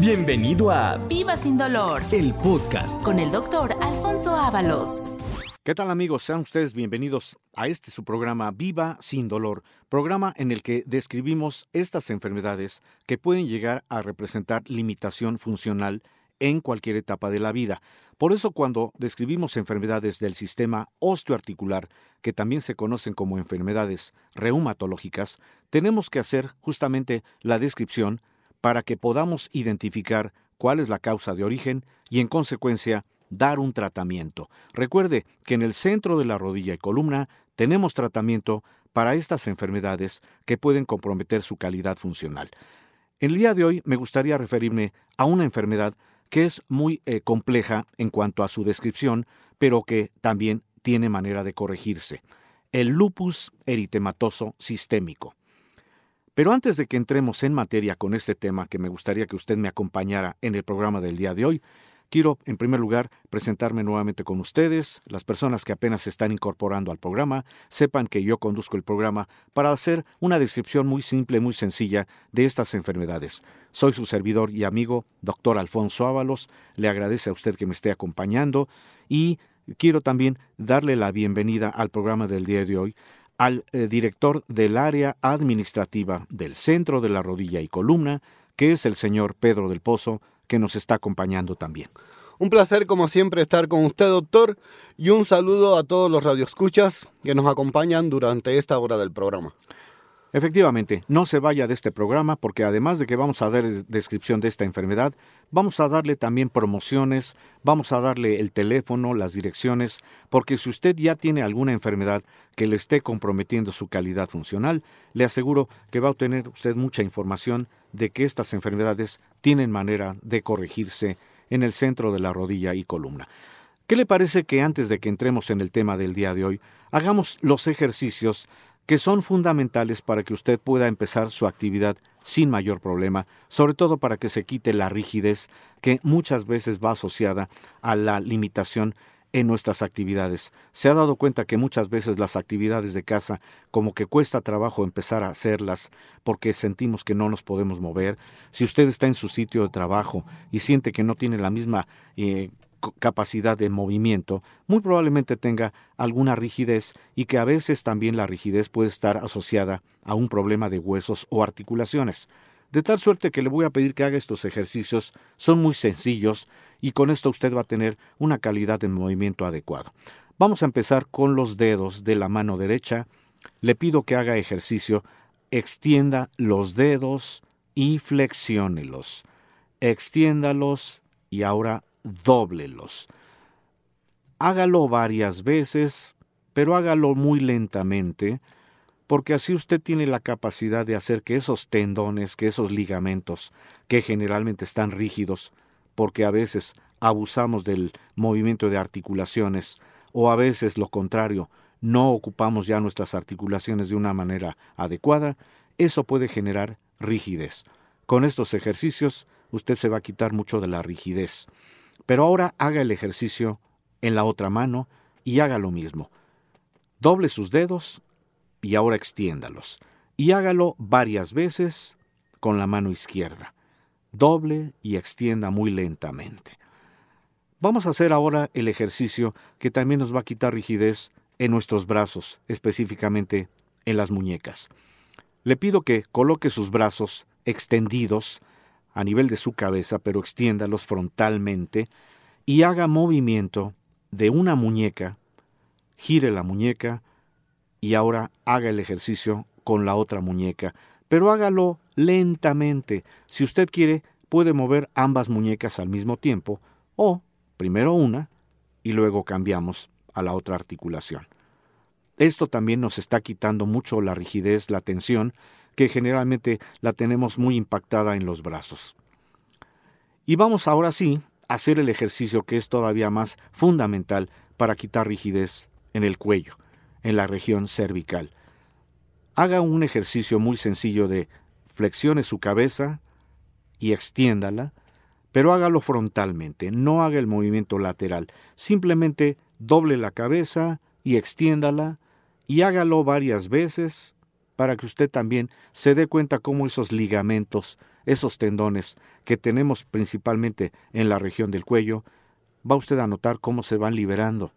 Bienvenido a Viva Sin Dolor, el podcast con el doctor Alfonso Ábalos. ¿Qué tal amigos? Sean ustedes bienvenidos a este su programa Viva sin dolor, programa en el que describimos estas enfermedades que pueden llegar a representar limitación funcional en cualquier etapa de la vida. Por eso cuando describimos enfermedades del sistema osteoarticular, que también se conocen como enfermedades reumatológicas, tenemos que hacer justamente la descripción para que podamos identificar cuál es la causa de origen y en consecuencia dar un tratamiento. Recuerde que en el centro de la rodilla y columna tenemos tratamiento para estas enfermedades que pueden comprometer su calidad funcional. El día de hoy me gustaría referirme a una enfermedad que es muy eh, compleja en cuanto a su descripción, pero que también tiene manera de corregirse. El lupus eritematoso sistémico. Pero antes de que entremos en materia con este tema, que me gustaría que usted me acompañara en el programa del día de hoy, Quiero, en primer lugar, presentarme nuevamente con ustedes. Las personas que apenas se están incorporando al programa sepan que yo conduzco el programa para hacer una descripción muy simple, muy sencilla de estas enfermedades. Soy su servidor y amigo, doctor Alfonso Ábalos. Le agradece a usted que me esté acompañando y quiero también darle la bienvenida al programa del día de hoy al eh, director del área administrativa del Centro de la Rodilla y Columna, que es el señor Pedro del Pozo, que nos está acompañando también. Un placer, como siempre, estar con usted, doctor, y un saludo a todos los radioescuchas que nos acompañan durante esta hora del programa. Efectivamente, no se vaya de este programa porque además de que vamos a dar descripción de esta enfermedad, vamos a darle también promociones, vamos a darle el teléfono, las direcciones, porque si usted ya tiene alguna enfermedad que le esté comprometiendo su calidad funcional, le aseguro que va a obtener usted mucha información de que estas enfermedades tienen manera de corregirse en el centro de la rodilla y columna. ¿Qué le parece que antes de que entremos en el tema del día de hoy, hagamos los ejercicios que son fundamentales para que usted pueda empezar su actividad sin mayor problema, sobre todo para que se quite la rigidez que muchas veces va asociada a la limitación en nuestras actividades. Se ha dado cuenta que muchas veces las actividades de casa como que cuesta trabajo empezar a hacerlas porque sentimos que no nos podemos mover. Si usted está en su sitio de trabajo y siente que no tiene la misma eh, capacidad de movimiento, muy probablemente tenga alguna rigidez y que a veces también la rigidez puede estar asociada a un problema de huesos o articulaciones. De tal suerte que le voy a pedir que haga estos ejercicios, son muy sencillos y con esto usted va a tener una calidad de movimiento adecuado. Vamos a empezar con los dedos de la mano derecha. Le pido que haga ejercicio, extienda los dedos y flexiónelos. Extiéndalos y ahora dóblelos. Hágalo varias veces, pero hágalo muy lentamente, porque así usted tiene la capacidad de hacer que esos tendones, que esos ligamentos, que generalmente están rígidos, porque a veces abusamos del movimiento de articulaciones, o a veces lo contrario, no ocupamos ya nuestras articulaciones de una manera adecuada, eso puede generar rigidez. Con estos ejercicios usted se va a quitar mucho de la rigidez. Pero ahora haga el ejercicio en la otra mano y haga lo mismo. Doble sus dedos y ahora extiéndalos. Y hágalo varias veces con la mano izquierda. Doble y extienda muy lentamente. Vamos a hacer ahora el ejercicio que también nos va a quitar rigidez en nuestros brazos, específicamente en las muñecas. Le pido que coloque sus brazos extendidos a nivel de su cabeza, pero extiéndalos frontalmente y haga movimiento de una muñeca, gire la muñeca y ahora haga el ejercicio con la otra muñeca, pero hágalo lentamente. Si usted quiere, puede mover ambas muñecas al mismo tiempo o primero una y luego cambiamos a la otra articulación. Esto también nos está quitando mucho la rigidez, la tensión, que generalmente la tenemos muy impactada en los brazos. Y vamos ahora sí a hacer el ejercicio que es todavía más fundamental para quitar rigidez en el cuello, en la región cervical. Haga un ejercicio muy sencillo de flexione su cabeza y extiéndala, pero hágalo frontalmente, no haga el movimiento lateral. Simplemente doble la cabeza y extiéndala y hágalo varias veces para que usted también se dé cuenta cómo esos ligamentos, esos tendones que tenemos principalmente en la región del cuello, va usted a notar cómo se van liberando,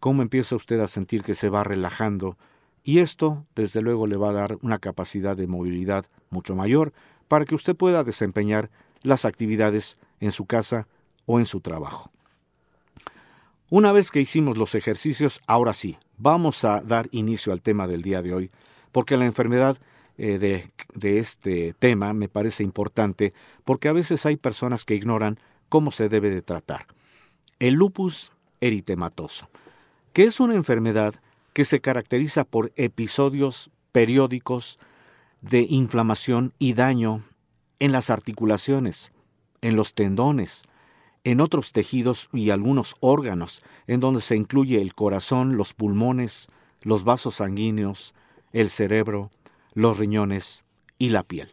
cómo empieza usted a sentir que se va relajando, y esto, desde luego, le va a dar una capacidad de movilidad mucho mayor para que usted pueda desempeñar las actividades en su casa o en su trabajo. Una vez que hicimos los ejercicios, ahora sí, vamos a dar inicio al tema del día de hoy, porque la enfermedad eh, de, de este tema me parece importante, porque a veces hay personas que ignoran cómo se debe de tratar. El lupus eritematoso, que es una enfermedad que se caracteriza por episodios periódicos de inflamación y daño en las articulaciones, en los tendones, en otros tejidos y algunos órganos, en donde se incluye el corazón, los pulmones, los vasos sanguíneos, el cerebro, los riñones y la piel.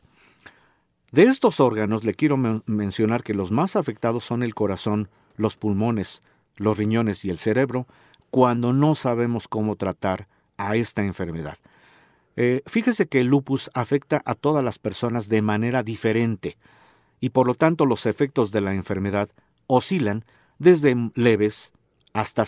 De estos órganos le quiero mencionar que los más afectados son el corazón, los pulmones, los riñones y el cerebro, cuando no sabemos cómo tratar a esta enfermedad. Eh, fíjese que el lupus afecta a todas las personas de manera diferente y por lo tanto los efectos de la enfermedad oscilan desde leves hasta,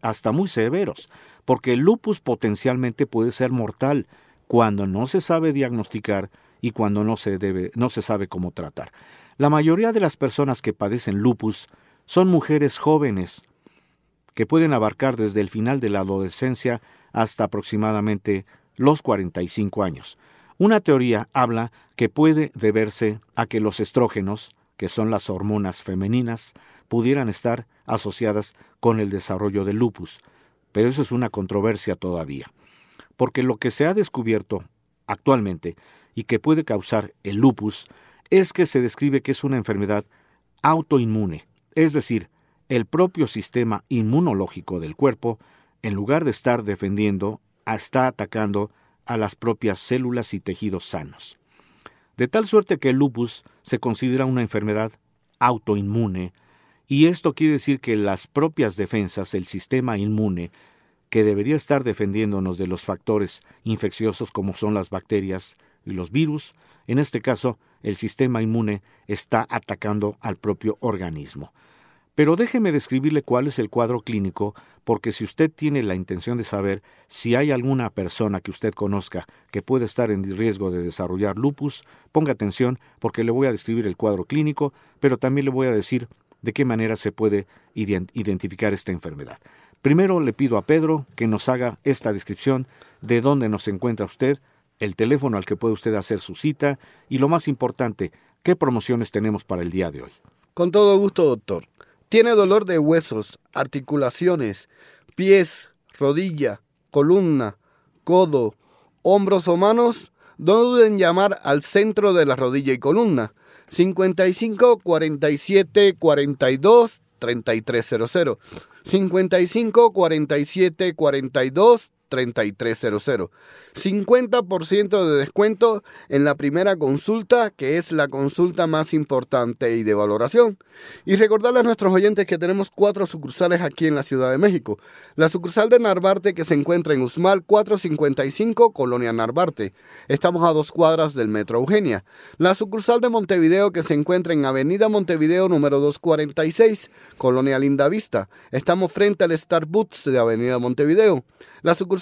hasta muy severos, porque el lupus potencialmente puede ser mortal cuando no se sabe diagnosticar y cuando no se, no se sabe cómo tratar. La mayoría de las personas que padecen lupus son mujeres jóvenes, que pueden abarcar desde el final de la adolescencia hasta aproximadamente los 45 años. Una teoría habla que puede deberse a que los estrógenos, que son las hormonas femeninas, pudieran estar asociadas con el desarrollo del lupus, pero eso es una controversia todavía, porque lo que se ha descubierto actualmente y que puede causar el lupus es que se describe que es una enfermedad autoinmune, es decir, el propio sistema inmunológico del cuerpo, en lugar de estar defendiendo, está atacando a las propias células y tejidos sanos. De tal suerte que el lupus se considera una enfermedad autoinmune, y esto quiere decir que las propias defensas, el sistema inmune, que debería estar defendiéndonos de los factores infecciosos como son las bacterias y los virus, en este caso el sistema inmune está atacando al propio organismo. Pero déjeme describirle cuál es el cuadro clínico, porque si usted tiene la intención de saber si hay alguna persona que usted conozca que puede estar en riesgo de desarrollar lupus, ponga atención porque le voy a describir el cuadro clínico, pero también le voy a decir de qué manera se puede identificar esta enfermedad. Primero le pido a Pedro que nos haga esta descripción de dónde nos encuentra usted, el teléfono al que puede usted hacer su cita y lo más importante, qué promociones tenemos para el día de hoy. Con todo gusto, doctor. Tiene dolor de huesos, articulaciones, pies, rodilla, columna, codo, hombros o manos. No duden en llamar al centro de la rodilla y columna. 55 47 42 3300. 55 47 42 3300. 50% de descuento en la primera consulta, que es la consulta más importante y de valoración. Y recordarles a nuestros oyentes que tenemos cuatro sucursales aquí en la Ciudad de México. La sucursal de Narvarte, que se encuentra en Usmal 455, Colonia Narvarte. Estamos a dos cuadras del Metro Eugenia. La sucursal de Montevideo, que se encuentra en Avenida Montevideo número 246, Colonia Linda Vista. Estamos frente al Starbucks de Avenida Montevideo. La sucursal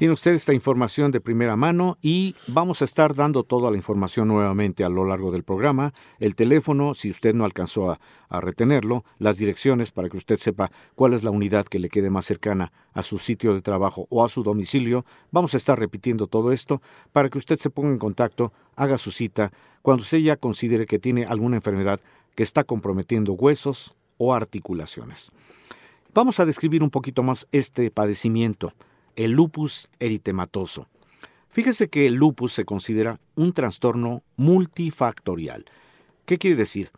Tiene usted esta información de primera mano y vamos a estar dando toda la información nuevamente a lo largo del programa, el teléfono, si usted no alcanzó a, retenerlo, las direcciones para que usted sepa cuál es la unidad que le quede más cercana a su sitio de trabajo o a su domicilio. Vamos a estar repitiendo todo esto para que usted se ponga en contacto, haga su cita, cuando usted ya considere que tiene alguna enfermedad que está comprometiendo huesos o articulaciones. Vamos a describir un poquito más este padecimiento el lupus eritematoso. Fíjese que el lupus se considera un trastorno multifactorial. ¿Qué quiere decir?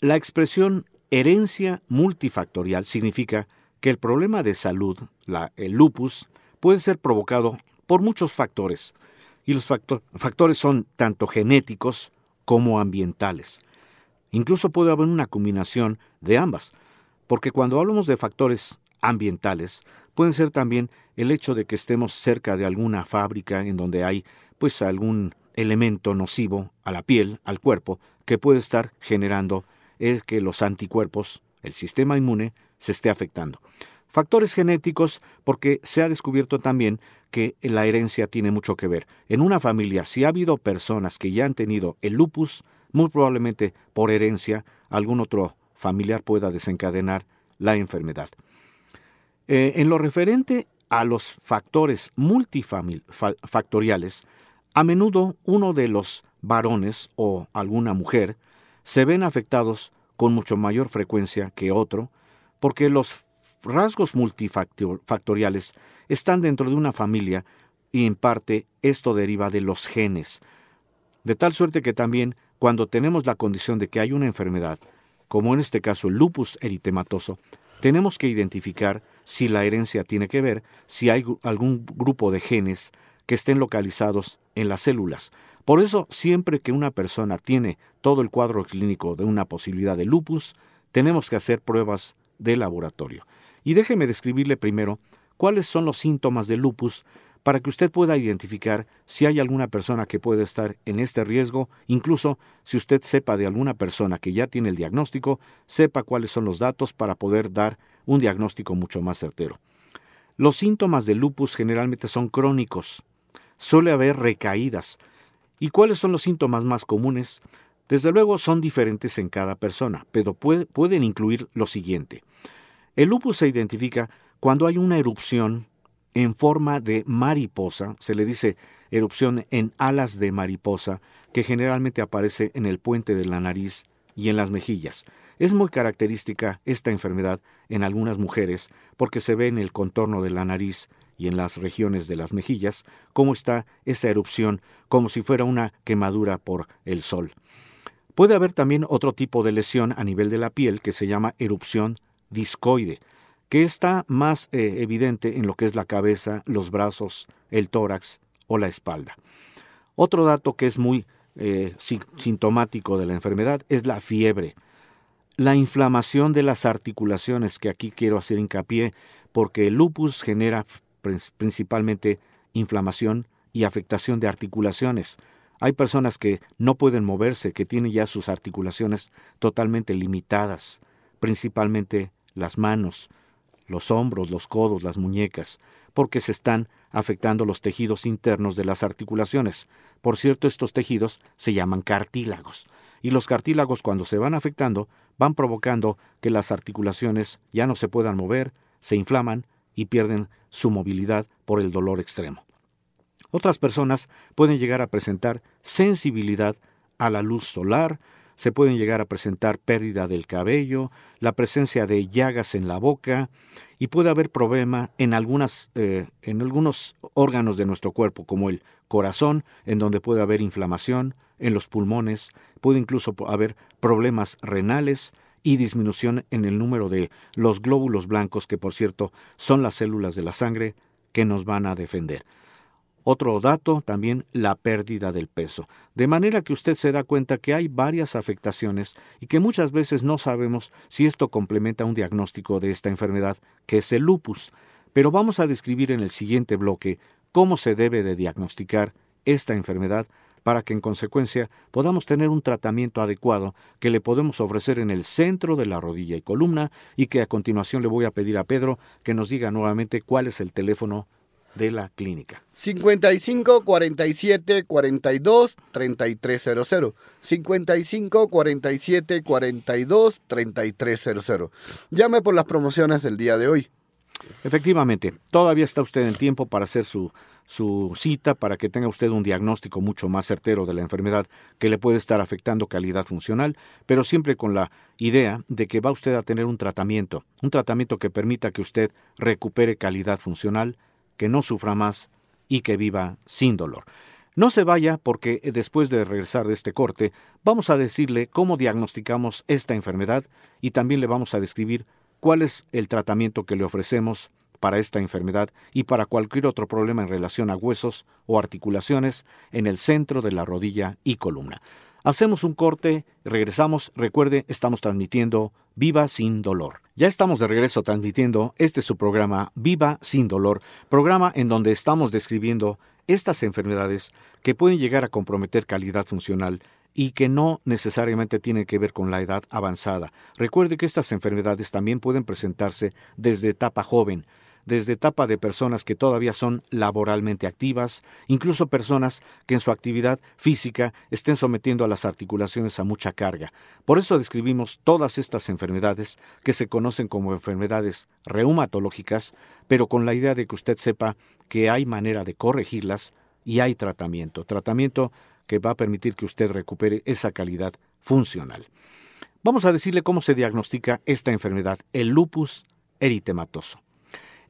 La expresión herencia multifactorial significa que el problema de salud, la, el lupus, puede ser provocado por muchos factores, y los factor, factores son tanto genéticos como ambientales. Incluso puede haber una combinación de ambas, porque cuando hablamos de factores ambientales, pueden ser también el hecho de que estemos cerca de alguna fábrica en donde hay pues algún elemento nocivo a la piel, al cuerpo, que puede estar generando es que los anticuerpos, el sistema inmune, se esté afectando. Factores genéticos, porque se ha descubierto también que la herencia tiene mucho que ver. En una familia, si ha habido personas que ya han tenido el lupus, muy probablemente por herencia, algún otro familiar pueda desencadenar la enfermedad. Eh, en lo referente a los factores multifactoriales, a menudo uno de los varones o alguna mujer se ven afectados con mucho mayor frecuencia que otro, porque los rasgos multifactoriales están dentro de una familia y en parte esto deriva de los genes. De tal suerte que también cuando tenemos la condición de que hay una enfermedad, como en este caso el lupus eritematoso, tenemos que identificar si la herencia tiene que ver, si hay algún grupo de genes que estén localizados en las células. Por eso, siempre que una persona tiene todo el cuadro clínico de una posibilidad de lupus, tenemos que hacer pruebas de laboratorio. Y déjeme describirle primero cuáles son los síntomas de lupus para que usted pueda identificar si hay alguna persona que puede estar en este riesgo, incluso si usted sepa de alguna persona que ya tiene el diagnóstico, sepa cuáles son los datos para poder dar un diagnóstico mucho más certero. Los síntomas de lupus generalmente son crónicos. Suele haber recaídas. ¿Y cuáles son los síntomas más comunes? Desde luego son diferentes en cada persona, pero pueden incluir lo siguiente. El lupus se identifica cuando hay una erupción en forma de mariposa, se le dice erupción en alas de mariposa, que generalmente aparece en el puente de la nariz y en las mejillas. Es muy característica esta enfermedad en algunas mujeres porque se ve en el contorno de la nariz y en las regiones de las mejillas cómo está esa erupción como si fuera una quemadura por el sol. Puede haber también otro tipo de lesión a nivel de la piel que se llama erupción discoide, que está más eh, evidente en lo que es la cabeza, los brazos, el tórax o la espalda. Otro dato que es muy eh, sintomático de la enfermedad es la fiebre. La inflamación de las articulaciones, que aquí quiero hacer hincapié, porque el lupus genera principalmente inflamación y afectación de articulaciones. Hay personas que no pueden moverse, que tienen ya sus articulaciones totalmente limitadas, principalmente las manos, los hombros, los codos, las muñecas, porque se están afectando los tejidos internos de las articulaciones. Por cierto, estos tejidos se llaman cartílagos y los cartílagos cuando se van afectando van provocando que las articulaciones ya no se puedan mover, se inflaman y pierden su movilidad por el dolor extremo. Otras personas pueden llegar a presentar sensibilidad a la luz solar, se pueden llegar a presentar pérdida del cabello, la presencia de llagas en la boca y puede haber problema en, algunas, eh, en algunos órganos de nuestro cuerpo, como el corazón, en donde puede haber inflamación, en los pulmones, puede incluso haber problemas renales y disminución en el número de los glóbulos blancos, que por cierto son las células de la sangre que nos van a defender. Otro dato, también la pérdida del peso. De manera que usted se da cuenta que hay varias afectaciones y que muchas veces no sabemos si esto complementa un diagnóstico de esta enfermedad, que es el lupus. Pero vamos a describir en el siguiente bloque cómo se debe de diagnosticar esta enfermedad para que en consecuencia podamos tener un tratamiento adecuado que le podemos ofrecer en el centro de la rodilla y columna y que a continuación le voy a pedir a Pedro que nos diga nuevamente cuál es el teléfono de la clínica. 55 47 42 3300. 55 47 42 3300. Llame por las promociones del día de hoy. Efectivamente, todavía está usted en tiempo para hacer su, su cita para que tenga usted un diagnóstico mucho más certero de la enfermedad que le puede estar afectando calidad funcional, pero siempre con la idea de que va usted a tener un tratamiento, un tratamiento que permita que usted recupere calidad funcional, que no sufra más y que viva sin dolor. No se vaya porque eh, después de regresar de este corte vamos a decirle cómo diagnosticamos esta enfermedad y también le vamos a describir cuál es el tratamiento que le ofrecemos para esta enfermedad y para cualquier otro problema en relación a huesos o articulaciones en el centro de la rodilla y columna. Hacemos un corte, regresamos, recuerde, estamos transmitiendo Viva sin dolor. Ya estamos de regreso transmitiendo este su programa Viva sin dolor, programa en donde estamos describiendo estas enfermedades que pueden llegar a comprometer calidad funcional y que no necesariamente tienen que ver con la edad avanzada. Recuerde que estas enfermedades también pueden presentarse desde etapa joven, desde etapa de personas que todavía son laboralmente activas, incluso personas que en su actividad física estén sometiendo a las articulaciones a mucha carga. Por eso describimos todas estas enfermedades que se conocen como enfermedades reumatológicas, pero con la idea de que usted sepa que hay manera de corregirlas y hay tratamiento, tratamiento que va a permitir que usted recupere esa calidad funcional. Vamos a decirle cómo se diagnostica esta enfermedad, el lupus eritematoso.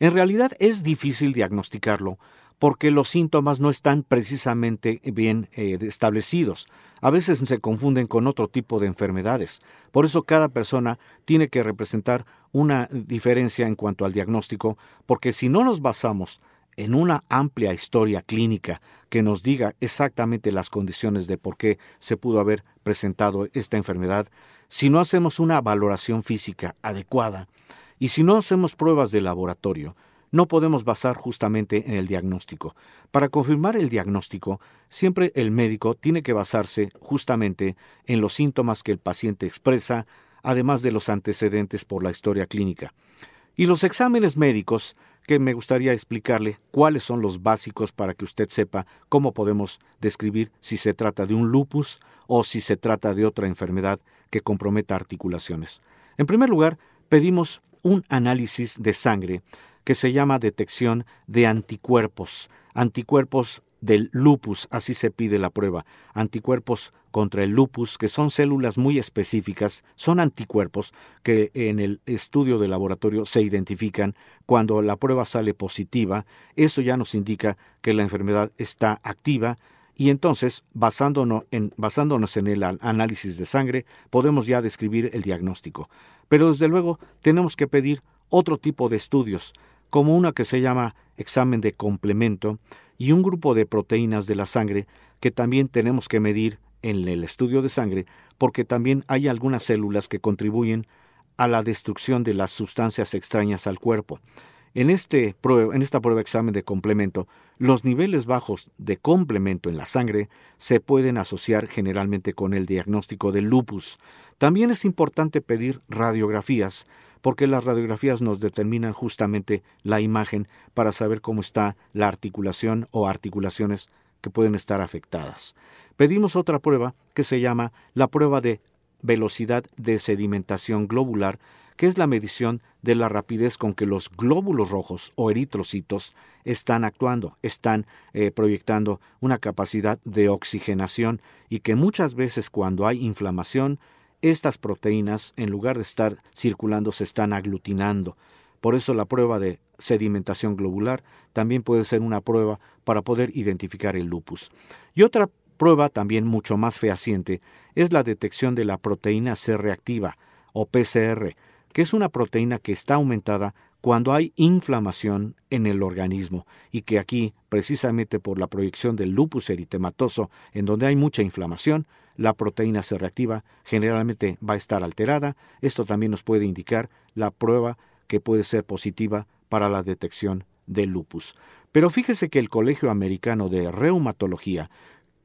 En realidad es difícil diagnosticarlo porque los síntomas no están precisamente bien eh, establecidos. A veces se confunden con otro tipo de enfermedades. Por eso cada persona tiene que representar una diferencia en cuanto al diagnóstico, porque si no nos basamos en una amplia historia clínica que nos diga exactamente las condiciones de por qué se pudo haber presentado esta enfermedad, si no hacemos una valoración física adecuada, y si no hacemos pruebas de laboratorio, no podemos basar justamente en el diagnóstico. Para confirmar el diagnóstico, siempre el médico tiene que basarse justamente en los síntomas que el paciente expresa, además de los antecedentes por la historia clínica. Y los exámenes médicos, que me gustaría explicarle cuáles son los básicos para que usted sepa cómo podemos describir si se trata de un lupus o si se trata de otra enfermedad que comprometa articulaciones. En primer lugar, pedimos un análisis de sangre que se llama detección de anticuerpos, anticuerpos del lupus, así se pide la prueba, anticuerpos contra el lupus, que son células muy específicas, son anticuerpos que en el estudio de laboratorio se identifican cuando la prueba sale positiva, eso ya nos indica que la enfermedad está activa y entonces, basándonos en, el análisis de sangre, podemos ya describir el diagnóstico. Pero desde luego tenemos que pedir otro tipo de estudios, como una que se llama examen de complemento y un grupo de proteínas de la sangre que también tenemos que medir en el estudio de sangre porque también hay algunas células que contribuyen a la destrucción de las sustancias extrañas al cuerpo. En, este en esta prueba examen de complemento, los niveles bajos de complemento en la sangre se pueden asociar generalmente con el diagnóstico del lupus. También es importante pedir radiografías, porque las radiografías nos determinan justamente la imagen para saber cómo está la articulación o articulaciones que pueden estar afectadas. Pedimos otra prueba que se llama la prueba de velocidad de sedimentación globular, que es la medición de la rapidez con que los glóbulos rojos o eritrocitos están actuando, están eh, proyectando una capacidad de oxigenación y que muchas veces cuando hay inflamación, estas proteínas, en lugar de estar circulando, se están aglutinando. Por eso la prueba de sedimentación globular también puede ser una prueba para poder identificar el lupus. Y otra prueba también mucho más fehaciente es la detección de la proteína C reactiva o PCR, que es una proteína que está aumentada cuando hay inflamación en el organismo y que aquí, precisamente por la proyección del lupus eritematoso, en donde hay mucha inflamación, la proteína C reactiva generalmente va a estar alterada. Esto también nos puede indicar la prueba que puede ser positiva para la detección del lupus. Pero fíjese que el Colegio Americano de Reumatología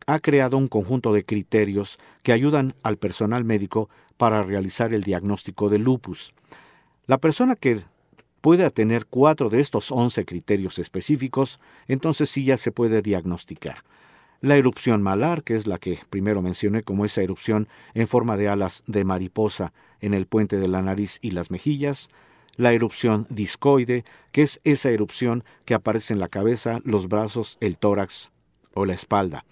ha creado un conjunto de criterios que ayudan al personal médico para realizar el diagnóstico de lupus. La persona que puede tener cuatro de estos 11 criterios específicos, entonces sí ya se puede diagnosticar. La erupción malar, que es la que primero mencioné como esa erupción en forma de alas de mariposa en el puente de la nariz y las mejillas, la erupción discoide, que es esa erupción que aparece en la cabeza, los brazos, el tórax o la espalda,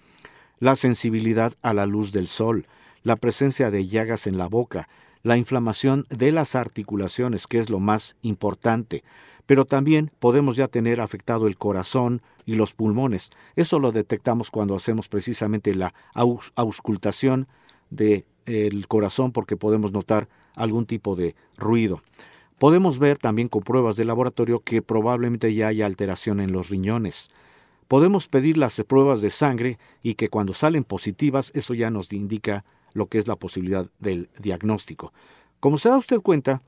la sensibilidad a la luz del sol, la presencia de llagas en la boca, la inflamación de las articulaciones, que es lo más importante, pero también podemos ya tener afectado el corazón y los pulmones. Eso lo detectamos cuando hacemos precisamente la auscultación del corazón porque podemos notar algún tipo de ruido. Podemos ver también con pruebas de laboratorio que probablemente ya haya alteración en los riñones. Podemos pedir las pruebas de sangre y que cuando salen positivas eso ya nos indica lo que es la posibilidad del diagnóstico. Como se da usted cuenta,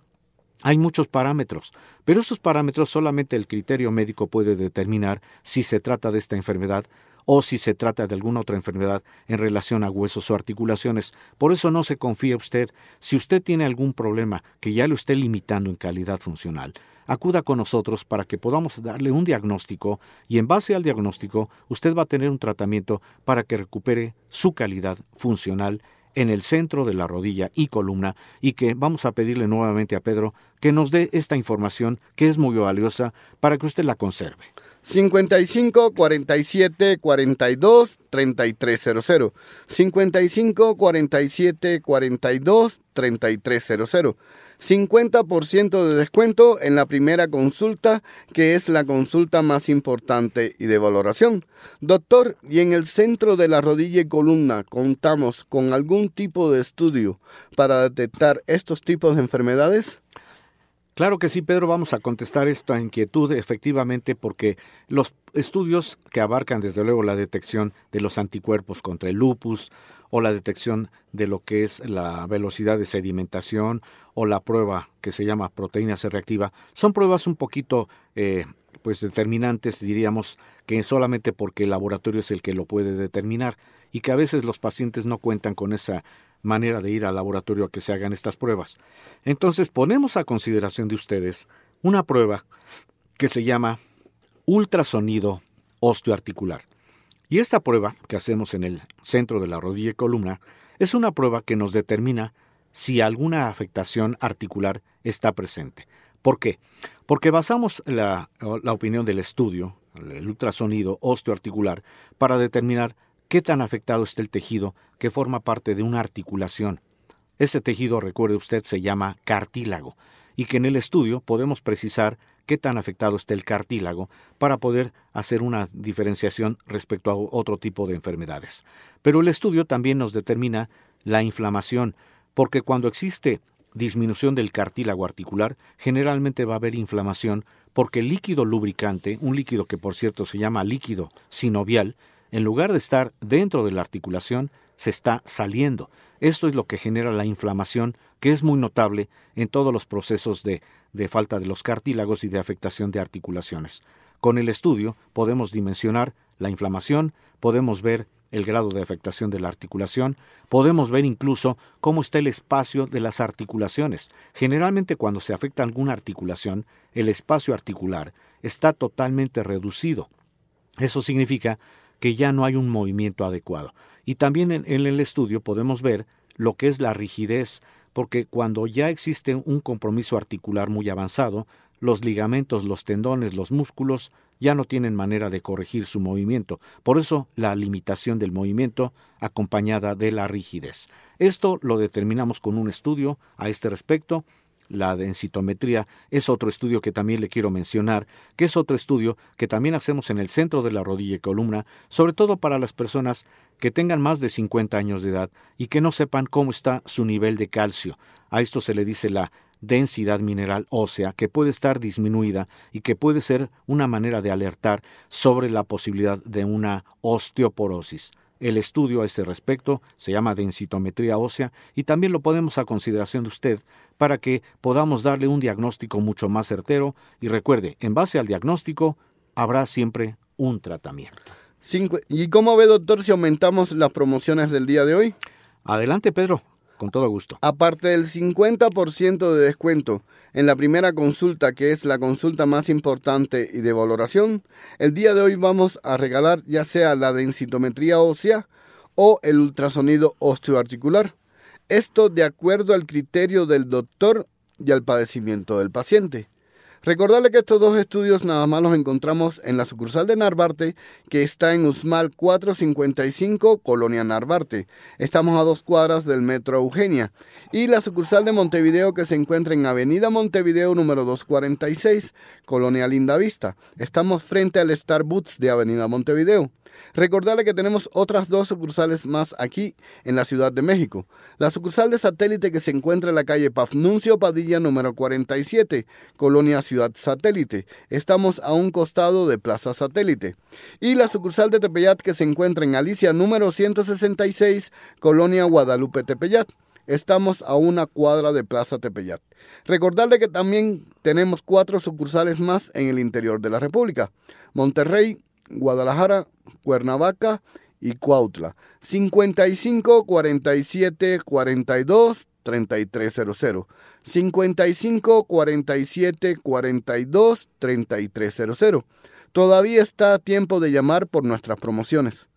hay muchos parámetros, pero esos parámetros solamente el criterio médico puede determinar si se trata de esta enfermedad o si se trata de alguna otra enfermedad en relación a huesos o articulaciones. Por eso no se confíe usted. Si usted tiene algún problema que ya lo esté limitando en calidad funcional, acuda con nosotros para que podamos darle un diagnóstico y en base al diagnóstico usted va a tener un tratamiento para que recupere su calidad funcional en el centro de la rodilla y columna y que vamos a pedirle nuevamente a Pedro que nos dé esta información que es muy valiosa para que usted la conserve. 55 47 42 3300 55 47 42 3300 50% de descuento en la primera consulta, que es la consulta más importante y de valoración. Doctor, ¿y en el centro de la rodilla y columna contamos con algún tipo de estudio para detectar estos tipos de enfermedades? Claro que sí, Pedro, vamos a contestar esta inquietud efectivamente porque los estudios que abarcan desde luego la detección de los anticuerpos contra el lupus o la detección de lo que es la velocidad de sedimentación o la prueba que se llama proteína C reactiva, son pruebas un poquito eh, pues determinantes, diríamos, que solamente porque el laboratorio es el que lo puede determinar y que a veces los pacientes no cuentan con esa manera de ir al laboratorio a que se hagan estas pruebas. Entonces ponemos a consideración de ustedes una prueba que se llama ultrasonido osteoarticular. Y esta prueba que hacemos en el centro de la rodilla y columna es una prueba que nos determina si alguna afectación articular está presente. ¿Por qué? Porque basamos la, opinión del estudio, el ultrasonido osteoarticular, para determinar qué tan afectado está el tejido que forma parte de una articulación. Ese tejido, recuerde usted, se llama cartílago, y que en el estudio podemos precisar qué tan afectado está el cartílago para poder hacer una diferenciación respecto a otro tipo de enfermedades. Pero el estudio también nos determina la inflamación, porque cuando existe disminución del cartílago articular, generalmente va a haber inflamación porque el líquido lubricante, un líquido que por cierto se llama líquido sinovial, en lugar de estar dentro de la articulación, se está saliendo. Esto es lo que genera la inflamación, que es muy notable en todos los procesos de, de falta de los cartílagos y de afectación de articulaciones. Con el estudio podemos dimensionar la inflamación, podemos ver el grado de afectación de la articulación, podemos ver incluso cómo está el espacio de las articulaciones. Generalmente cuando se afecta alguna articulación, el espacio articular está totalmente reducido. Eso significa que ya no hay un movimiento adecuado. Y también en, el estudio podemos ver lo que es la rigidez, porque cuando ya existe un compromiso articular muy avanzado, los ligamentos, los tendones, los músculos ya no tienen manera de corregir su movimiento. Por eso la limitación del movimiento acompañada de la rigidez. Esto lo determinamos con un estudio a este respecto la densitometría es otro estudio que también le quiero mencionar, que es otro estudio que también hacemos en el centro de la rodilla y columna, sobre todo para las personas que tengan más de 50 años de edad y que no sepan cómo está su nivel de calcio. A esto se le dice la densidad mineral ósea, que puede estar disminuida y que puede ser una manera de alertar sobre la posibilidad de una osteoporosis. El estudio a ese respecto se llama densitometría ósea y también lo podemos a consideración de usted para que podamos darle un diagnóstico mucho más certero y recuerde, en base al diagnóstico habrá siempre un tratamiento. ¿Y cómo ve, doctor, si aumentamos las promociones del día de hoy? Adelante, Pedro. Con todo gusto. Aparte del 50% de descuento en la primera consulta, que es la consulta más importante y de valoración, el día de hoy vamos a regalar ya sea la densitometría ósea o el ultrasonido osteoarticular. Esto de acuerdo al criterio del doctor y al padecimiento del paciente. Recordarle que estos dos estudios nada más los encontramos en la sucursal de Narvarte, que está en Usmal 455, Colonia Narvarte. Estamos a dos cuadras del Metro Eugenia. Y la sucursal de Montevideo, que se encuentra en Avenida Montevideo número 246, Colonia Lindavista. Estamos frente al Starbucks de Avenida Montevideo. Recordarle que tenemos otras dos sucursales más aquí en la Ciudad de México. La sucursal de satélite que se encuentra en la calle Pafnuncio Padilla número 47, Colonia Ciudad Satélite. Estamos a un costado de Plaza Satélite. Y la sucursal de Tepeyat que se encuentra en Alicia número 166, Colonia Guadalupe Tepeyat. Estamos a una cuadra de Plaza Tepeyat. Recordarle que también tenemos cuatro sucursales más en el interior de la República. Monterrey, Guadalajara, Cuernavaca y Cuautla. 55 47 42 3300. 55 47 42 3300. Todavía está a tiempo de llamar por nuestras promociones.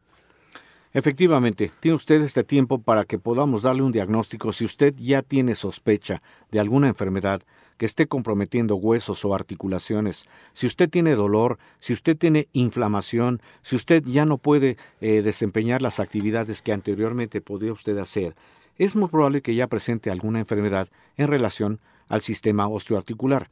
Efectivamente, tiene usted este tiempo para que podamos darle un diagnóstico si usted ya tiene sospecha de alguna enfermedad que esté comprometiendo huesos o articulaciones, si usted tiene dolor, si usted tiene inflamación, si usted ya no puede eh, desempeñar las actividades que anteriormente podía usted hacer, es muy probable que ya presente alguna enfermedad en relación al sistema osteoarticular.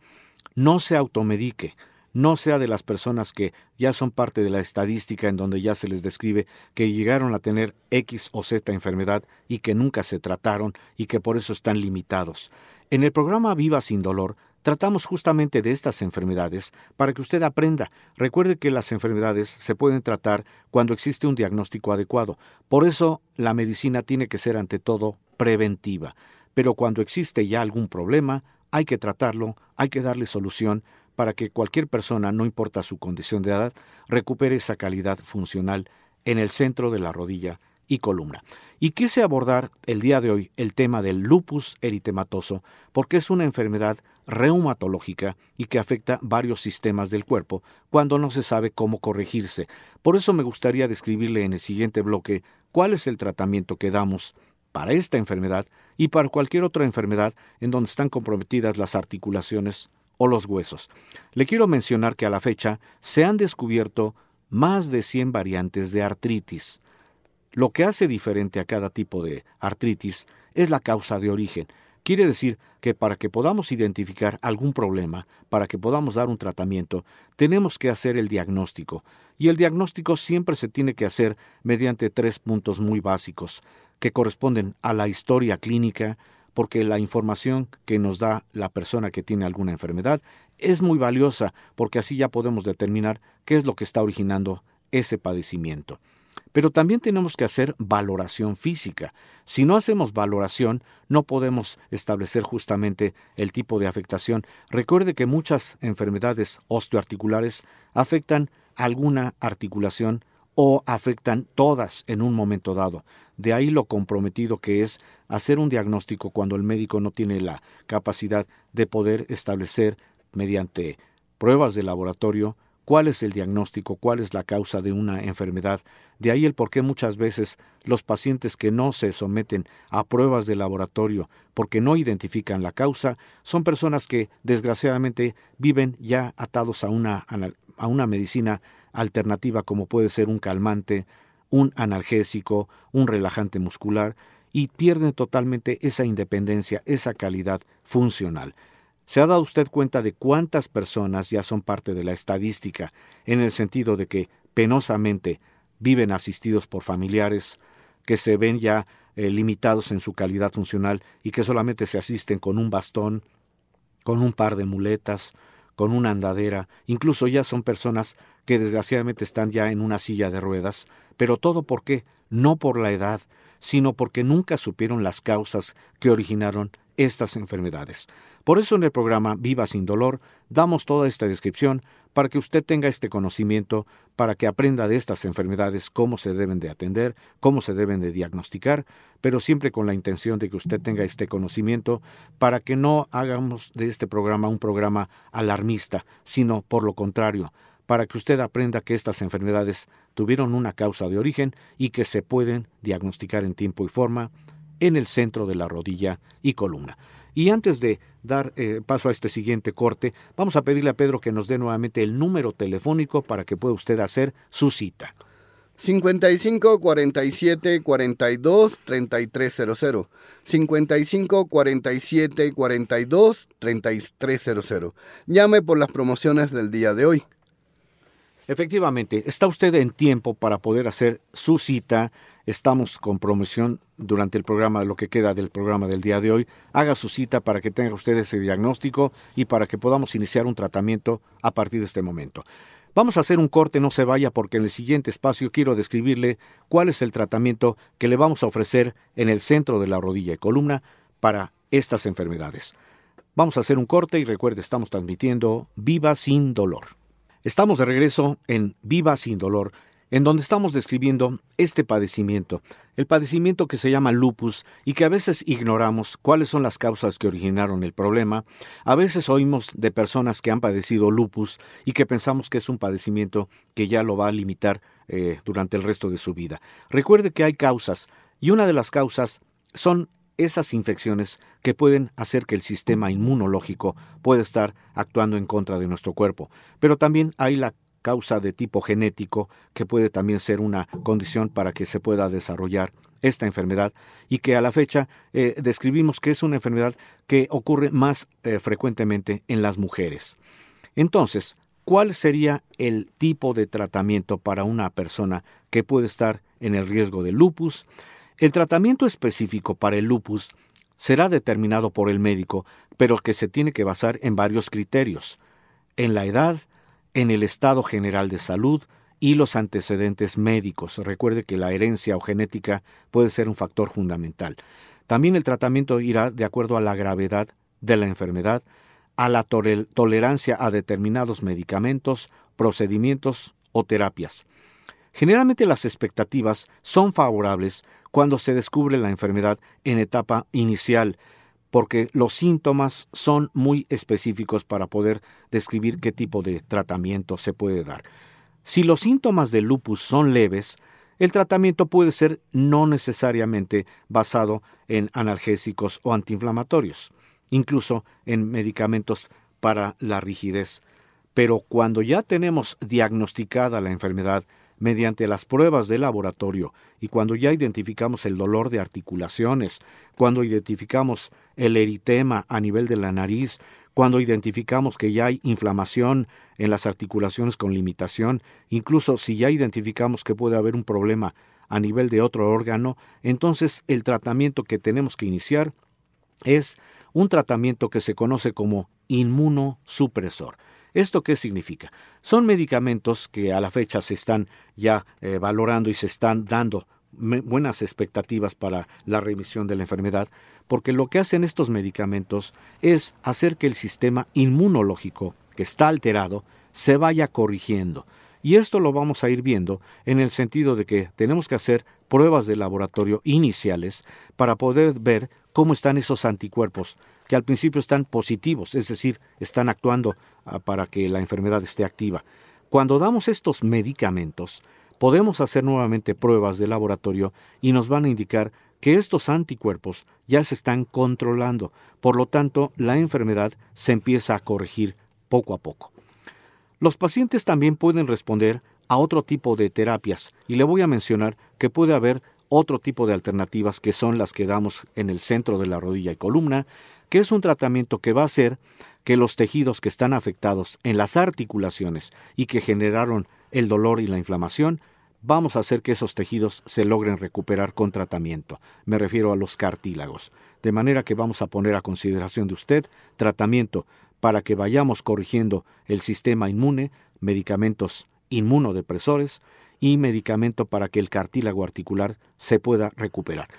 No se automedique, no sea de las personas que ya son parte de la estadística en donde ya se les describe que llegaron a tener X o Z enfermedad y que nunca se trataron y que por eso están limitados. En el programa Viva sin dolor tratamos justamente de estas enfermedades para que usted aprenda. Recuerde que las enfermedades se pueden tratar cuando existe un diagnóstico adecuado. Por eso la medicina tiene que ser ante todo preventiva. Pero cuando existe ya algún problema, hay que tratarlo, hay que darle solución para que cualquier persona, no importa su condición de edad, recupere esa calidad funcional en el centro de la rodilla y columna. Y quise abordar el día de hoy el tema del lupus eritematoso porque es una enfermedad reumatológica y que afecta varios sistemas del cuerpo cuando no se sabe cómo corregirse. Por eso me gustaría describirle en el siguiente bloque cuál es el tratamiento que damos para esta enfermedad y para cualquier otra enfermedad en donde están comprometidas las articulaciones o los huesos. Le quiero mencionar que a la fecha se han descubierto más de 100 variantes de artritis. Lo que hace diferente a cada tipo de artritis es la causa de origen. Quiere decir que para que podamos identificar algún problema, para que podamos dar un tratamiento, tenemos que hacer el diagnóstico. Y el diagnóstico siempre se tiene que hacer mediante tres puntos muy básicos, que corresponden a la historia clínica, porque la información que nos da la persona que tiene alguna enfermedad es muy valiosa, porque así ya podemos determinar qué es lo que está originando ese padecimiento. Pero también tenemos que hacer valoración física. Si no hacemos valoración, no podemos establecer justamente el tipo de afectación. Recuerde que muchas enfermedades osteoarticulares afectan alguna articulación o afectan todas en un momento dado. De ahí lo comprometido que es hacer un diagnóstico cuando el médico no tiene la capacidad de poder establecer mediante pruebas de laboratorio cuál es el diagnóstico, cuál es la causa de una enfermedad. De ahí el por qué muchas veces los pacientes que no se someten a pruebas de laboratorio porque no identifican la causa son personas que desgraciadamente viven ya atados a una, a una medicina alternativa como puede ser un calmante, un analgésico, un relajante muscular y pierden totalmente esa independencia, esa calidad funcional. ¿Se ha dado usted cuenta de cuántas personas ya son parte de la estadística, en el sentido de que penosamente viven asistidos por familiares, que se ven ya eh, limitados en su calidad funcional y que solamente se asisten con un bastón, con un par de muletas, con una andadera, incluso ya son personas que desgraciadamente están ya en una silla de ruedas, pero todo por qué? No por la edad, sino porque nunca supieron las causas que originaron estas enfermedades. Por eso en el programa Viva sin dolor damos toda esta descripción para que usted tenga este conocimiento, para que aprenda de estas enfermedades, cómo se deben de atender, cómo se deben de diagnosticar, pero siempre con la intención de que usted tenga este conocimiento para que no hagamos de este programa un programa alarmista, sino por lo contrario, para que usted aprenda que estas enfermedades tuvieron una causa de origen y que se pueden diagnosticar en tiempo y forma en el centro de la rodilla y columna. Y antes de dar eh, paso a este siguiente corte, vamos a pedirle a Pedro que nos dé nuevamente el número telefónico para que pueda usted hacer su cita. 55 47 42 3300. 55 47 42 3300. Llame por las promociones del día de hoy. Efectivamente, está usted en tiempo para poder hacer su cita. Estamos con promoción durante el programa, lo que queda del programa del día de hoy. Haga su cita para que tenga usted ese diagnóstico y para que podamos iniciar un tratamiento a partir de este momento. Vamos a hacer un corte, no se vaya, porque en el siguiente espacio quiero describirle cuál es el tratamiento que le vamos a ofrecer en el centro de la rodilla y columna para estas enfermedades. Vamos a hacer un corte y recuerde, estamos transmitiendo Viva sin dolor. Estamos de regreso en Viva sin dolor, en donde estamos describiendo este padecimiento, el padecimiento que se llama lupus y que a veces ignoramos cuáles son las causas que originaron el problema. A veces oímos de personas que han padecido lupus y que pensamos que es un padecimiento que ya lo va a limitar eh, durante el resto de su vida. Recuerde que hay causas y una de las causas son esas infecciones que pueden hacer que el sistema inmunológico pueda estar actuando en contra de nuestro cuerpo. Pero también hay la causa de tipo genético que puede también ser una condición para que se pueda desarrollar esta enfermedad y que a la fecha eh, describimos que es una enfermedad que ocurre más eh, frecuentemente en las mujeres. Entonces, ¿cuál sería el tipo de tratamiento para una persona que puede estar en el riesgo de lupus? El tratamiento específico para el lupus será determinado por el médico, pero que se tiene que basar en varios criterios, en la edad, en el estado general de salud y los antecedentes médicos. Recuerde que la herencia o genética puede ser un factor fundamental. También el tratamiento irá de acuerdo a la gravedad de la enfermedad, a la tolerancia a determinados medicamentos, procedimientos o terapias. Generalmente las expectativas son favorables cuando se descubre la enfermedad en etapa inicial, porque los síntomas son muy específicos para poder describir qué tipo de tratamiento se puede dar. Si los síntomas del lupus son leves, el tratamiento puede ser no necesariamente basado en analgésicos o antiinflamatorios, incluso en medicamentos para la rigidez. Pero cuando ya tenemos diagnosticada la enfermedad mediante las pruebas de laboratorio y cuando ya identificamos el dolor de articulaciones, cuando identificamos el eritema a nivel de la nariz, cuando identificamos que ya hay inflamación en las articulaciones con limitación, incluso si ya identificamos que puede haber un problema a nivel de otro órgano, entonces el tratamiento que tenemos que iniciar es un tratamiento que se conoce como inmunosupresor. ¿Esto qué significa? Son medicamentos que a la fecha se están ya eh, valorando y se están dando buenas expectativas para la remisión de la enfermedad, porque lo que hacen estos medicamentos es hacer que el sistema inmunológico, que está alterado, se vaya corrigiendo. Y esto lo vamos a ir viendo en el sentido de que tenemos que hacer pruebas de laboratorio iniciales para poder ver cómo están esos anticuerpos que al principio están positivos, es decir, están actuando para que la enfermedad esté activa. Cuando damos estos medicamentos, podemos hacer nuevamente pruebas de laboratorio y nos van a indicar que estos anticuerpos ya se están controlando, por lo tanto la enfermedad se empieza a corregir poco a poco. Los pacientes también pueden responder a otro tipo de terapias y le voy a mencionar que puede haber otro tipo de alternativas que son las que damos en el centro de la rodilla y columna, que es un tratamiento que va a hacer que los tejidos que están afectados en las articulaciones y que generaron el dolor y la inflamación, vamos a hacer que esos tejidos se logren recuperar con tratamiento. Me refiero a los cartílagos. De manera que vamos a poner a consideración de usted tratamiento para que vayamos corrigiendo el sistema inmune, medicamentos inmunodepresores y medicamento para que el cartílago articular se pueda recuperar.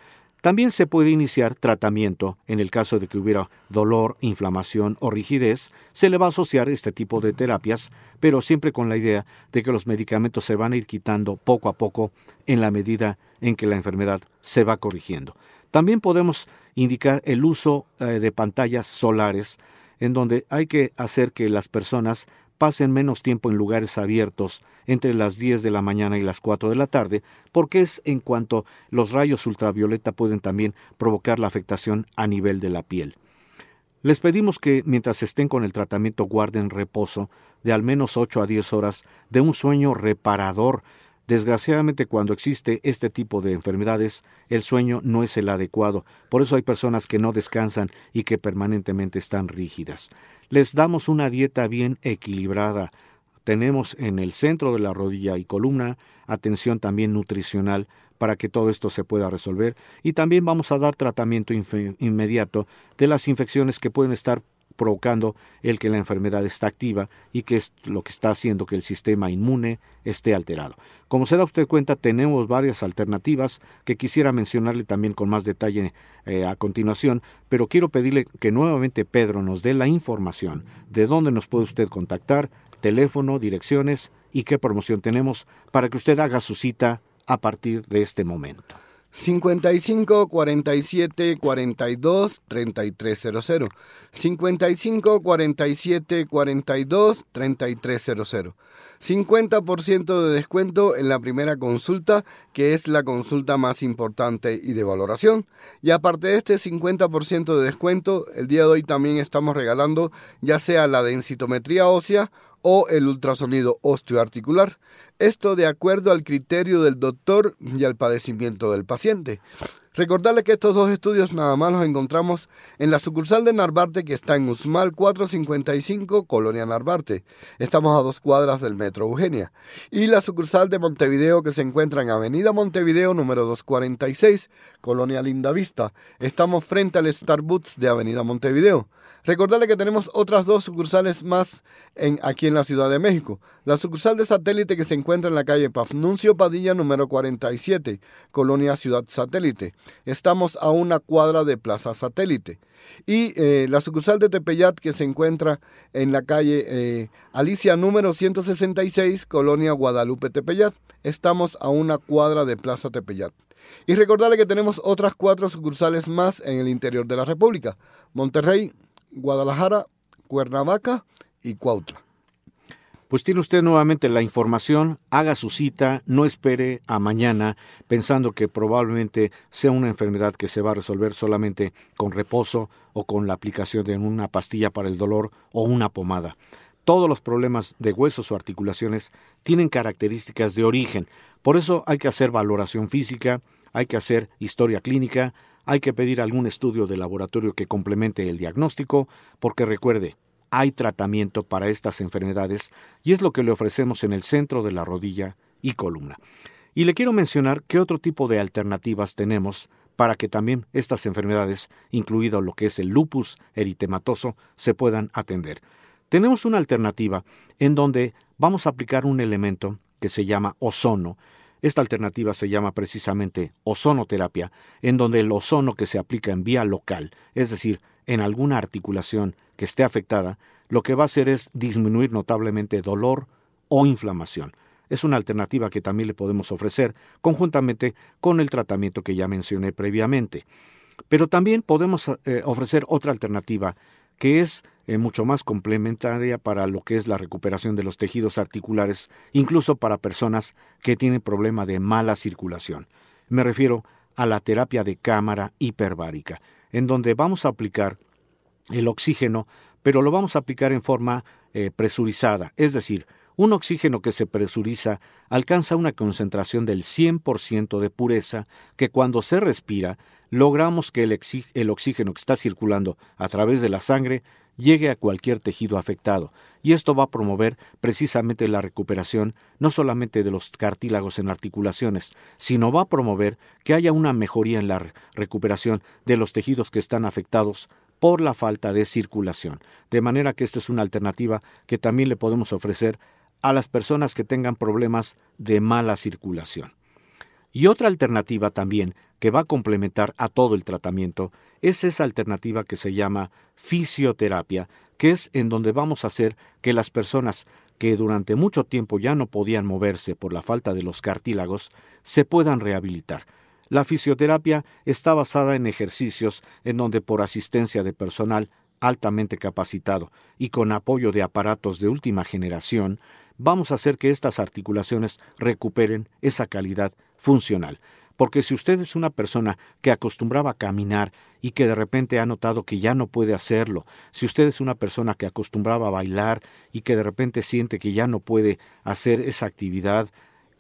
También se puede iniciar tratamiento en el caso de que hubiera dolor, inflamación o rigidez. Se le va a asociar este tipo de terapias, pero siempre con la idea de que los medicamentos se van a ir quitando poco a poco en la medida en que la enfermedad se va corrigiendo. También podemos indicar el uso eh, de pantallas solares, en donde hay que hacer que las personas pasen menos tiempo en lugares abiertos entre las 10 de la mañana y las 4 de la tarde, porque es en cuanto los rayos ultravioleta pueden también provocar la afectación a nivel de la piel. Les pedimos que mientras estén con el tratamiento guarden reposo de al menos 8 a 10 horas de un sueño reparador. Desgraciadamente cuando existe este tipo de enfermedades, el sueño no es el adecuado. Por eso hay personas que no descansan y que permanentemente están rígidas. Les damos una dieta bien equilibrada. Tenemos en el centro de la rodilla y columna atención también nutricional para que todo esto se pueda resolver y también vamos a dar tratamiento inmediato de las infecciones que pueden estar provocando el que la enfermedad está activa y que es lo que está haciendo que el sistema inmune esté alterado. Como se da usted cuenta, tenemos varias alternativas que quisiera mencionarle también con más detalle eh, a continuación, pero quiero pedirle que nuevamente Pedro nos dé la información de dónde nos puede usted contactar, teléfono, direcciones y qué promoción tenemos para que usted haga su cita a partir de este momento. 55 47 42 3300. 55 47 42 3300. 50% de descuento en la primera consulta, que es la consulta más importante y de valoración. Y aparte de este 50% de descuento, el día de hoy también estamos regalando ya sea la densitometría ósea o el ultrasonido osteoarticular. Esto de acuerdo al criterio del doctor y al padecimiento del paciente. Recordarle que estos dos estudios nada más los encontramos en la sucursal de Narvarte que está en Usmal 455, Colonia Narvarte. Estamos a dos cuadras del Metro Eugenia. Y la sucursal de Montevideo que se encuentra en Avenida Montevideo número 246, Colonia Lindavista. Estamos frente al Starbucks de Avenida Montevideo. Recordarle que tenemos otras dos sucursales más en, aquí en la Ciudad de México. La sucursal de satélite que se encuentra en la calle Pafnuncio Padilla número 47, Colonia Ciudad Satélite. Estamos a una cuadra de Plaza Satélite. Y eh, la sucursal de Tepeyat que se encuentra en la calle eh, Alicia número 166, Colonia Guadalupe Tepeyat. Estamos a una cuadra de Plaza Tepeyat. Y recordarle que tenemos otras cuatro sucursales más en el interior de la República. Monterrey, Guadalajara, Cuernavaca y Cuautla. Pues tiene usted nuevamente la información, haga su cita, no espere a mañana pensando que probablemente sea una enfermedad que se va a resolver solamente con reposo o con la aplicación de una pastilla para el dolor o una pomada. Todos los problemas de huesos o articulaciones tienen características de origen, por eso hay que hacer valoración física, hay que hacer historia clínica, hay que pedir algún estudio de laboratorio que complemente el diagnóstico, porque recuerde, hay tratamiento para estas enfermedades y es lo que le ofrecemos en el centro de la rodilla y columna. Y le quiero mencionar qué otro tipo de alternativas tenemos para que también estas enfermedades, incluido lo que es el lupus eritematoso, se puedan atender. Tenemos una alternativa en donde vamos a aplicar un elemento que se llama ozono, esta alternativa se llama precisamente ozonoterapia, en donde el ozono que se aplica en vía local, es decir, en alguna articulación que esté afectada, lo que va a hacer es disminuir notablemente dolor o inflamación. Es una alternativa que también le podemos ofrecer conjuntamente con el tratamiento que ya mencioné previamente. Pero también podemos eh, ofrecer otra alternativa que es eh, mucho más complementaria para lo que es la recuperación de los tejidos articulares, incluso para personas que tienen problema de mala circulación. Me refiero a la terapia de cámara hiperbárica, en donde vamos a aplicar el oxígeno, pero lo vamos a aplicar en forma eh, presurizada, es decir, un oxígeno que se presuriza alcanza una concentración del 100% de pureza que cuando se respira logramos que el, oxígeno que está circulando a través de la sangre llegue a cualquier tejido afectado, y esto va a promover precisamente la recuperación no solamente de los cartílagos en articulaciones, sino va a promover que haya una mejoría en la recuperación de los tejidos que están afectados por la falta de circulación. De manera que esta es una alternativa que también le podemos ofrecer a las personas que tengan problemas de mala circulación. Y otra alternativa también que va a complementar a todo el tratamiento es esa alternativa que se llama fisioterapia, que es en donde vamos a hacer que las personas que durante mucho tiempo ya no podían moverse por la falta de los cartílagos se puedan rehabilitar. La fisioterapia está basada en ejercicios en donde por asistencia de personal altamente capacitado y con apoyo de aparatos de última generación, vamos a hacer que estas articulaciones recuperen esa calidad funcional. Porque si usted es una persona que acostumbraba a caminar y que de repente ha notado que ya no puede hacerlo, si usted es una persona que acostumbraba a bailar y que de repente siente que ya no puede hacer esa actividad,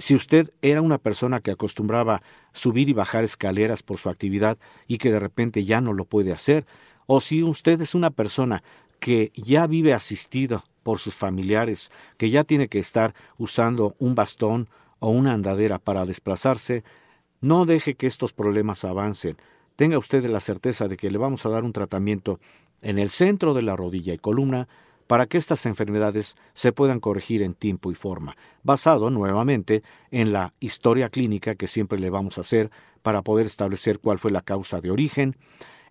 si usted era una persona que acostumbraba subir y bajar escaleras por su actividad y que de repente ya no lo puede hacer, o si usted es una persona que ya vive asistido por sus familiares, que ya tiene que estar usando un bastón o una andadera para desplazarse, no deje que estos problemas avancen. Tenga usted la certeza de que le vamos a dar un tratamiento en el centro de la rodilla y columna para que estas enfermedades se puedan corregir en tiempo y forma, basado nuevamente en la historia clínica que siempre le vamos a hacer para poder establecer cuál fue la causa de origen,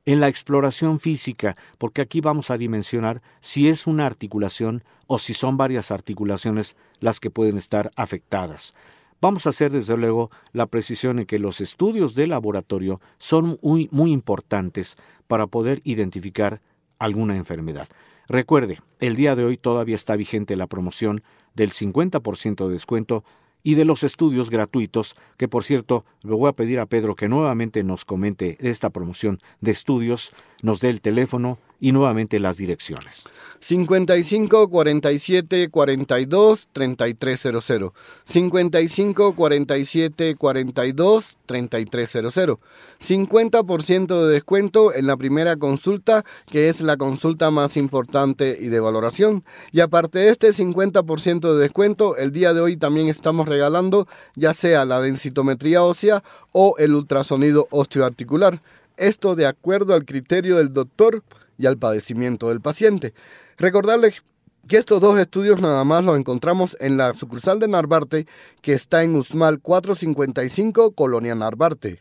en la exploración física, porque aquí vamos a dimensionar si es una articulación o si son varias articulaciones las que pueden estar afectadas. Vamos a hacer desde luego la precisión en que los estudios de laboratorio son muy, muy importantes para poder identificar alguna enfermedad. Recuerde, el día de hoy todavía está vigente la promoción del 50% de descuento y de los estudios gratuitos, que por cierto, le voy a pedir a Pedro que nuevamente nos comente esta promoción de estudios, nos dé el teléfono y nuevamente las direcciones. 55 47 42 3300. 55 47 42 3300. 50% de descuento en la primera consulta, que es la consulta más importante y de valoración. Y aparte de este 50% de descuento, el día de hoy también estamos regalando ya sea la densitometría ósea o el ultrasonido osteoarticular. Esto de acuerdo al criterio del doctor y al padecimiento del paciente. Recordarles que estos dos estudios nada más los encontramos en la sucursal de Narvarte, que está en Usmal 455, Colonia Narvarte.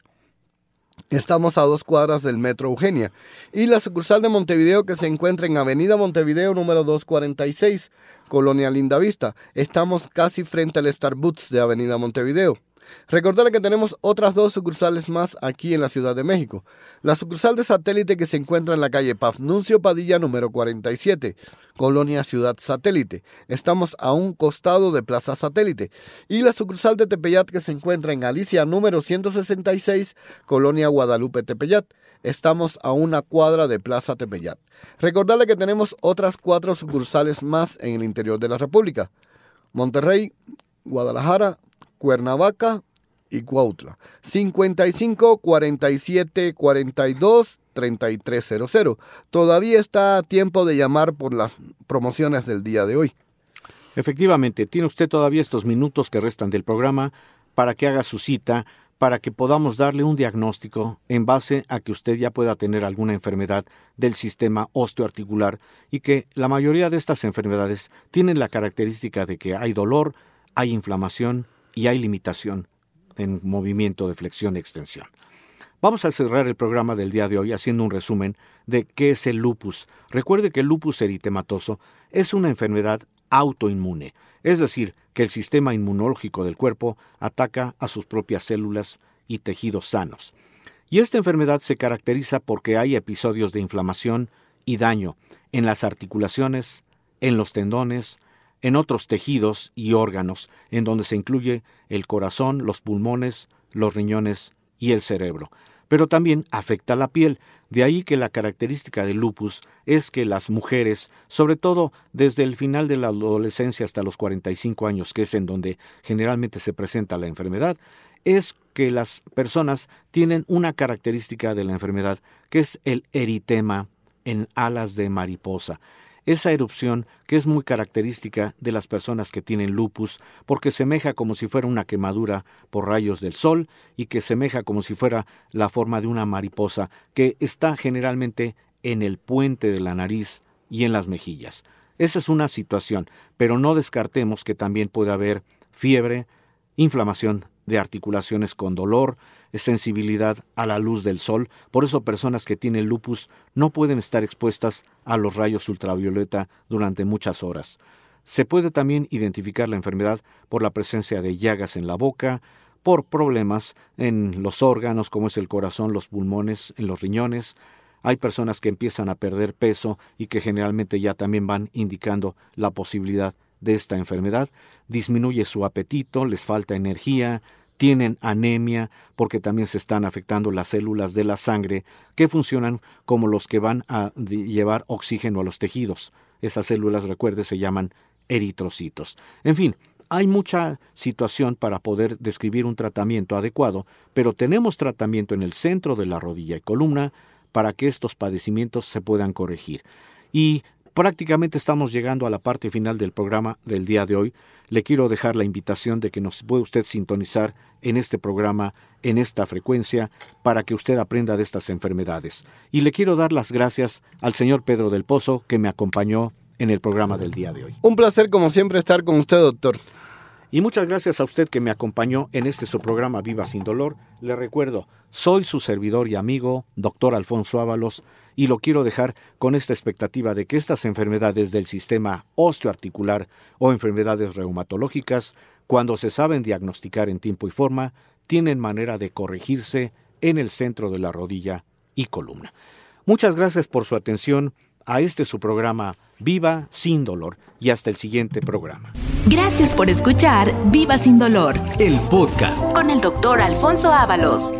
Estamos a dos cuadras del Metro Eugenia. Y la sucursal de Montevideo que se encuentra en Avenida Montevideo número 246, Colonia Lindavista. Estamos casi frente al Starbucks de Avenida Montevideo. Recordarle que tenemos otras dos sucursales más aquí en la Ciudad de México. La sucursal de satélite que se encuentra en la calle Pafnuncio Padilla número 47, Colonia Ciudad Satélite. Estamos a un costado de Plaza Satélite. Y la sucursal de Tepeyat que se encuentra en Alicia número 166, Colonia Guadalupe Tepeyat. Estamos a una cuadra de Plaza Tepeyat. Recordarle que tenemos otras cuatro sucursales más en el interior de la República. Monterrey, Guadalajara, Cuernavaca y Cuautla. 55 47 42 3300. Todavía está a tiempo de llamar por las promociones del día de hoy. Efectivamente, tiene usted todavía estos minutos que restan del programa para que haga su cita, para que podamos darle un diagnóstico en base a que usted ya pueda tener alguna enfermedad del sistema osteoarticular y que la mayoría de estas enfermedades tienen la característica de que hay dolor, hay inflamación, y hay limitación en movimiento de flexión y extensión. Vamos a cerrar el programa del día de hoy haciendo un resumen de qué es el lupus. Recuerde que el lupus eritematoso es una enfermedad autoinmune, es decir, que el sistema inmunológico del cuerpo ataca a sus propias células y tejidos sanos. Y esta enfermedad se caracteriza porque hay episodios de inflamación y daño en las articulaciones, en los tendones, en otros tejidos y órganos, en donde se incluye el corazón, los pulmones, los riñones y el cerebro. Pero también afecta la piel, de ahí que la característica del lupus es que las mujeres, sobre todo desde el final de la adolescencia hasta los 45 años, que es en donde generalmente se presenta la enfermedad, es que las personas tienen una característica de la enfermedad, que es el eritema en alas de mariposa esa erupción que es muy característica de las personas que tienen lupus, porque semeja como si fuera una quemadura por rayos del sol y que semeja como si fuera la forma de una mariposa que está generalmente en el puente de la nariz y en las mejillas. Esa es una situación, pero no descartemos que también puede haber fiebre, inflamación de articulaciones con dolor, sensibilidad a la luz del sol. Por eso personas que tienen lupus no pueden estar expuestas a los rayos ultravioleta durante muchas horas. Se puede también identificar la enfermedad por la presencia de llagas en la boca, por problemas en los órganos como es el corazón, los pulmones, en los riñones. Hay personas que empiezan a perder peso y que generalmente ya también van indicando la posibilidad de esta enfermedad. Disminuye su apetito, les falta energía, tienen anemia porque también se están afectando las células de la sangre que funcionan como los que van a llevar oxígeno a los tejidos. Esas células, recuerde, se llaman eritrocitos. En fin, hay mucha situación para poder describir un tratamiento adecuado, pero tenemos tratamiento en el centro de la rodilla y columna para que estos padecimientos se puedan corregir. Y prácticamente estamos llegando a la parte final del programa del día de hoy. Le quiero dejar la invitación de que nos puede usted sintonizar en este programa, en esta frecuencia, para que usted aprenda de estas enfermedades. Y le quiero dar las gracias al señor Pedro del Pozo que me acompañó en el programa del día de hoy. Un placer como siempre estar con usted, doctor. Y muchas gracias a usted que me acompañó en este su programa Viva sin Dolor. Le recuerdo, soy su servidor y amigo, doctor Alfonso Ábalos, y lo quiero dejar con esta expectativa de que estas enfermedades del sistema osteoarticular o enfermedades reumatológicas, cuando se saben diagnosticar en tiempo y forma, tienen manera de corregirse en el centro de la rodilla y columna. Muchas gracias por su atención a este su programa Viva sin dolor y hasta el siguiente programa. Gracias por escuchar Viva sin dolor El podcast. con el doctor Alfonso Ábalos.